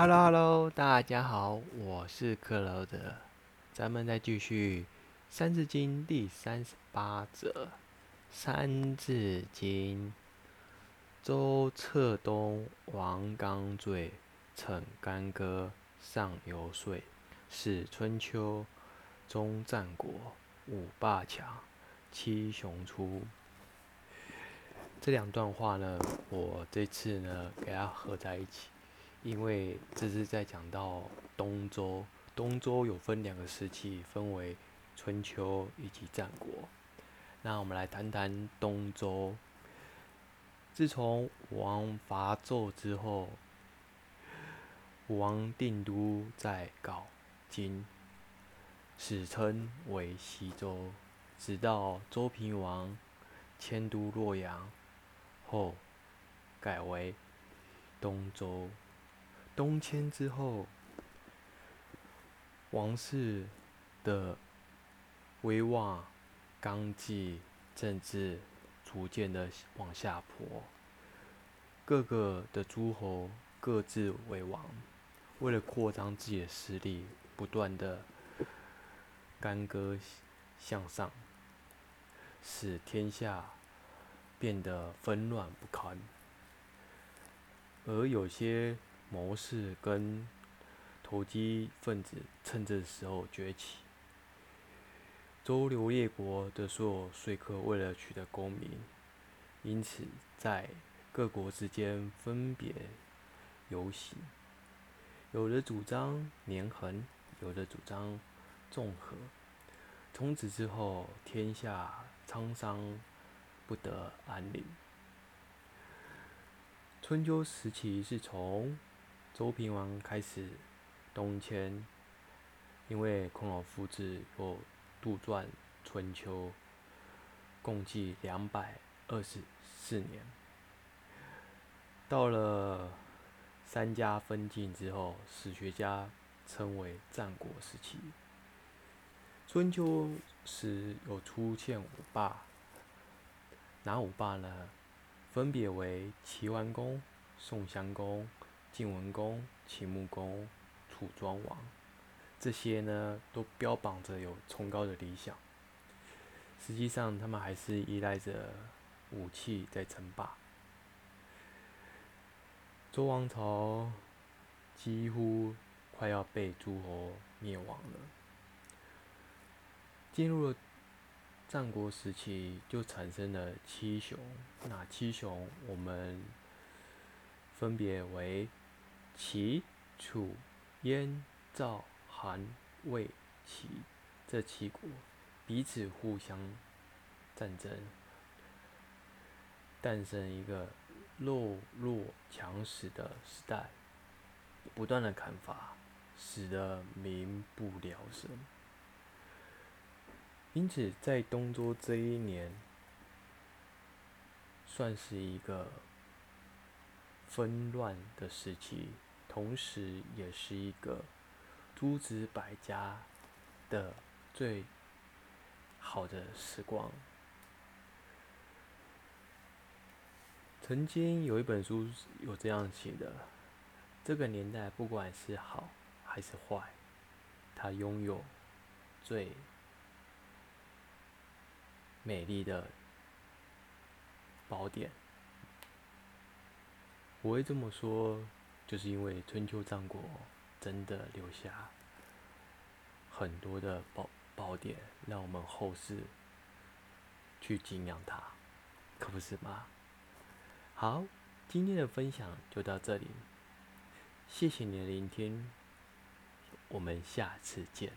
Hello Hello，大家好，我是克劳德，咱们再继续《三字经》第三十八则，《三字经》：周策东，王刚坠，逞干戈，上游说，始春秋，终战国，五霸强，七雄出。这两段话呢，我这次呢给它合在一起。因为这是在讲到东周，东周有分两个时期，分为春秋以及战国。那我们来谈谈东周。自从武王伐纣之后，武王定都在镐京，史称为西周。直到周平王迁都洛阳后，改为东周。东迁之后，王室的威望、纲纪、政治逐渐的往下坡。各个的诸侯各自为王，为了扩张自己的势力，不断的干戈向上，使天下变得纷乱不堪。而有些谋士跟投机分子趁这时候崛起。周流列国的所有说客为了取得功名，因此在各国之间分别游行，有的主张连横，有的主张纵横。从此之后，天下沧桑，不得安宁。春秋时期是从。周平王开始东迁，因为孔老夫子有杜撰《春秋》，共计两百二十四年。到了三家分晋之后，史学家称为战国时期。春秋时有出现五霸，哪五霸呢？分别为齐桓公、宋襄公。晋文公、秦穆公、楚庄王，这些呢都标榜着有崇高的理想，实际上他们还是依赖着武器在称霸。周王朝几乎快要被诸侯灭亡了。进入了战国时期，就产生了七雄。那七雄，我们分别为。齐、楚、燕、赵、韩、魏、齐这七国彼此互相战争，诞生一个弱肉强食的时代，不断的砍伐，使得民不聊生。因此，在东周这一年，算是一个纷乱的时期。同时，也是一个诸子百家的最好的时光。曾经有一本书有这样写的：这个年代，不管是好还是坏，它拥有最美丽的宝典。我会这么说。就是因为春秋战国真的留下很多的宝宝典，让我们后世去敬仰它，可不是吗？好，今天的分享就到这里，谢谢你的聆听，我们下次见。